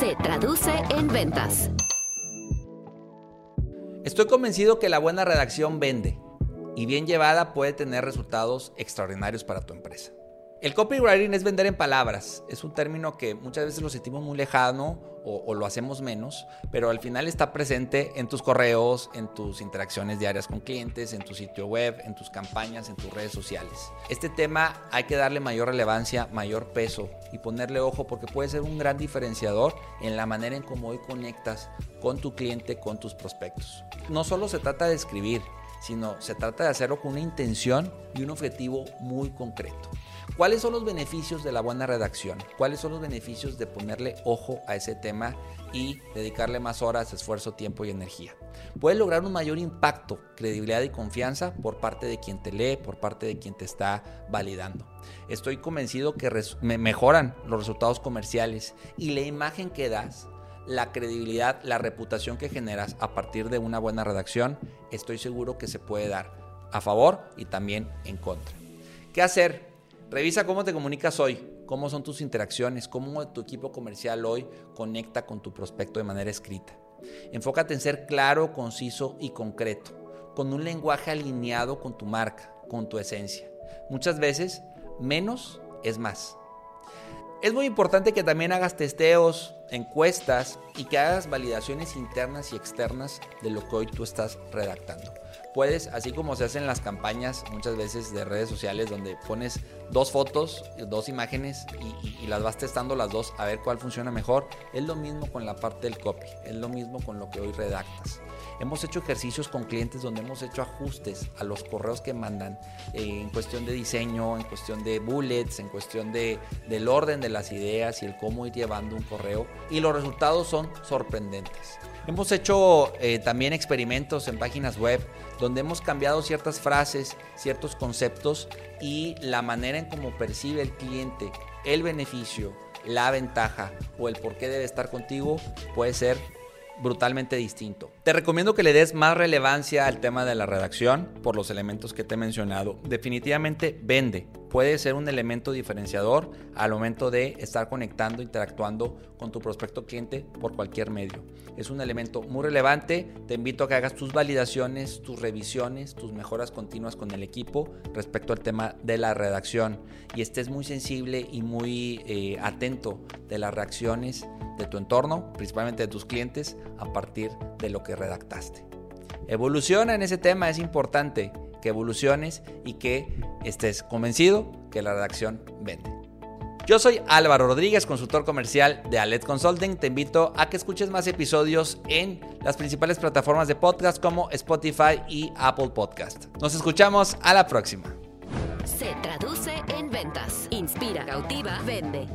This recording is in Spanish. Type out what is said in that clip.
se traduce en ventas. Estoy convencido que la buena redacción vende y bien llevada puede tener resultados extraordinarios para tu empresa. El copywriting es vender en palabras. Es un término que muchas veces lo sentimos muy lejano o, lo hacemos menos, pero al final está presente en tus correos, en tus interacciones diarias con clientes, en tu sitio web, en tus campañas, en tus redes sociales. Este tema hay que darle mayor relevancia, mayor peso y ponerle ojo porque puede ser un gran diferenciador en la manera en cómo hoy conectas con tu cliente, con tus prospectos. No solo se trata de escribir, sino se trata de hacerlo con una intención y un objetivo muy concreto. ¿Cuáles son los beneficios de la buena redacción? ¿Cuáles son los beneficios de ponerle ojo a ese tema y dedicarle más horas, esfuerzo, tiempo y energía? Puedes lograr un mayor impacto, credibilidad y confianza por parte de quien te lee, por parte de quien te está validando. Estoy convencido que mejoran los resultados comerciales y la imagen que das la credibilidad, la reputación que generas a partir de una buena redacción, estoy seguro que se puede dar a favor y también en contra. ¿Qué hacer? Revisa cómo te comunicas hoy, cómo son tus interacciones, cómo tu equipo comercial hoy conecta con tu prospecto de manera escrita. Enfócate en ser claro, conciso y concreto, con un lenguaje alineado con tu marca, con tu esencia. Muchas veces, menos es más. Es muy importante que también hagas testeos, encuestas y que hagas validaciones internas y externas de lo que hoy tú estás redactando puedes, así como se hacen las campañas muchas veces de redes sociales donde pones dos fotos, dos imágenes y, las vas testando las dos a ver cuál funciona mejor, es lo mismo con la parte del copy, es lo mismo con lo que hoy redactas. Hemos hecho ejercicios con clientes donde hemos hecho ajustes a los correos que mandan eh, en cuestión de diseño, en cuestión de bullets, en cuestión de, del orden de las ideas y el cómo ir llevando un correo y los resultados son sorprendentes. Hemos hecho eh, también experimentos en páginas web donde hemos cambiado ciertas frases, ciertos conceptos y la manera en cómo percibe el cliente el beneficio, la ventaja o el por qué debe estar contigo puede ser brutalmente distinto. Te recomiendo que le des más relevancia al tema de la redacción por los elementos que te he mencionado. Definitivamente vende. Puede ser un elemento diferenciador al momento de estar conectando, interactuando con tu prospecto cliente por cualquier medio. Es un elemento muy relevante. Te invito a que hagas tus validaciones, tus revisiones, tus mejoras continuas con el equipo respecto al tema de la redacción y estés muy sensible y muy eh, atento de las reacciones de tu entorno, principalmente de tus clientes, a partir de lo que redactaste. Evoluciona en ese tema, es importante que evoluciones y que estés convencido que la redacción vende. Yo soy Álvaro Rodríguez, consultor comercial de Alet Consulting. Te invito a que escuches más episodios en las principales plataformas de podcast como Spotify y Apple Podcast. Nos escuchamos a la próxima. Se traduce en ventas. Inspira, cautiva, vende.